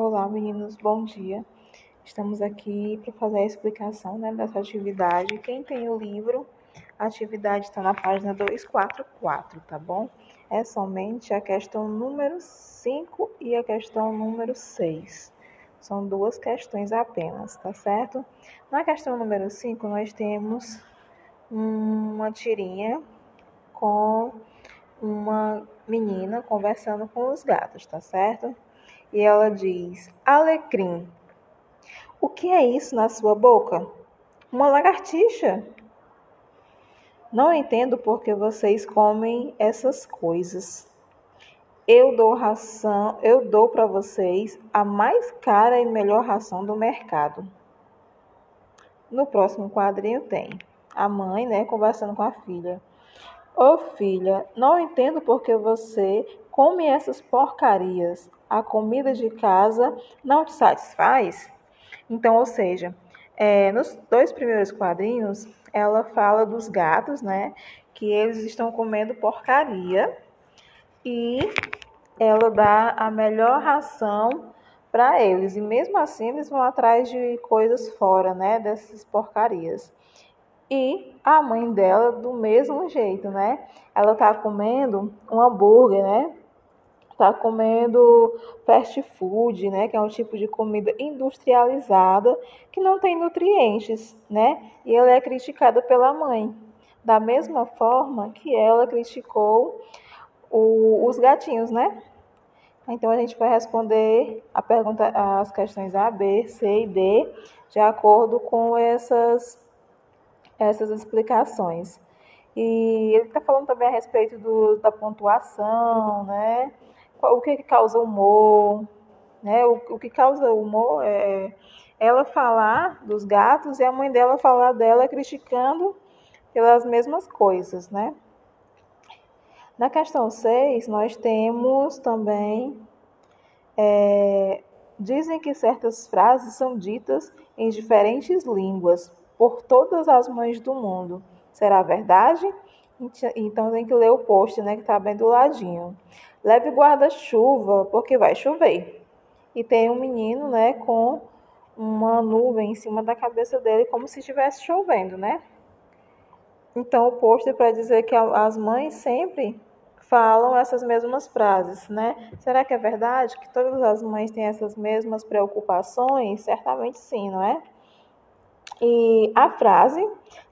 Olá, meninos, bom dia. Estamos aqui para fazer a explicação né, dessa atividade. Quem tem o livro, a atividade está na página 244, tá bom? É somente a questão número 5 e a questão número 6. São duas questões apenas, tá certo? Na questão número 5, nós temos uma tirinha com uma menina conversando com os gatos, tá certo? E ela diz: Alecrim. O que é isso na sua boca? Uma lagartixa. Não entendo por que vocês comem essas coisas. Eu dou ração, eu dou para vocês a mais cara e melhor ração do mercado. No próximo quadrinho tem a mãe, né, conversando com a filha. Ô oh, filha, não entendo por que você come essas porcarias. A comida de casa não te satisfaz? Então, ou seja, é, nos dois primeiros quadrinhos, ela fala dos gatos, né? Que eles estão comendo porcaria e ela dá a melhor ração para eles. E mesmo assim, eles vão atrás de coisas fora, né? Dessas porcarias. E a mãe dela, do mesmo jeito, né? Ela tá comendo um hambúrguer, né? Está comendo fast food, né, que é um tipo de comida industrializada que não tem nutrientes, né? E ela é criticada pela mãe, da mesma forma que ela criticou o, os gatinhos, né? Então a gente vai responder a pergunta, as questões A, B, C e D, de acordo com essas essas explicações. E ele está falando também a respeito do, da pontuação, né? O que, causa humor, né? O, o que causa humor é ela falar dos gatos e a mãe dela falar dela criticando pelas mesmas coisas, né? Na questão 6, nós temos também. É, dizem que certas frases são ditas em diferentes línguas por todas as mães do mundo. Será verdade? Então tem que ler o post, né, que está bem do ladinho. Leve guarda-chuva, porque vai chover. E tem um menino, né, com uma nuvem em cima da cabeça dele, como se estivesse chovendo, né? Então o post é para dizer que as mães sempre falam essas mesmas frases, né? Será que é verdade que todas as mães têm essas mesmas preocupações? Certamente sim, não é? E a frase: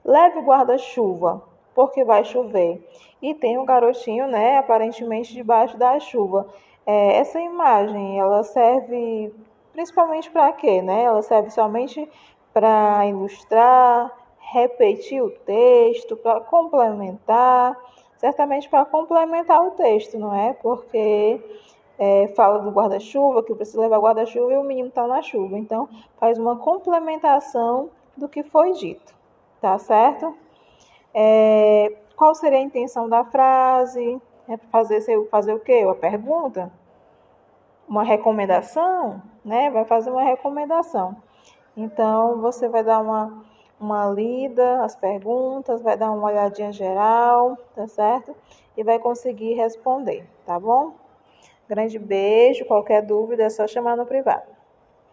leve guarda-chuva, porque vai chover. E tem um garotinho, né, aparentemente debaixo da chuva. É, essa imagem, ela serve principalmente para quê, né? Ela serve somente para ilustrar, repetir o texto, para complementar, certamente para complementar o texto, não é? Porque é, fala do guarda-chuva, que precisa levar guarda-chuva e o menino está na chuva. Então, faz uma complementação do que foi dito, tá certo? É, qual seria a intenção da frase? É fazer, fazer o quê? Uma pergunta? Uma recomendação? Né? Vai fazer uma recomendação. Então, você vai dar uma, uma lida, as perguntas, vai dar uma olhadinha geral, tá certo? E vai conseguir responder, tá bom? Grande beijo. Qualquer dúvida é só chamar no privado.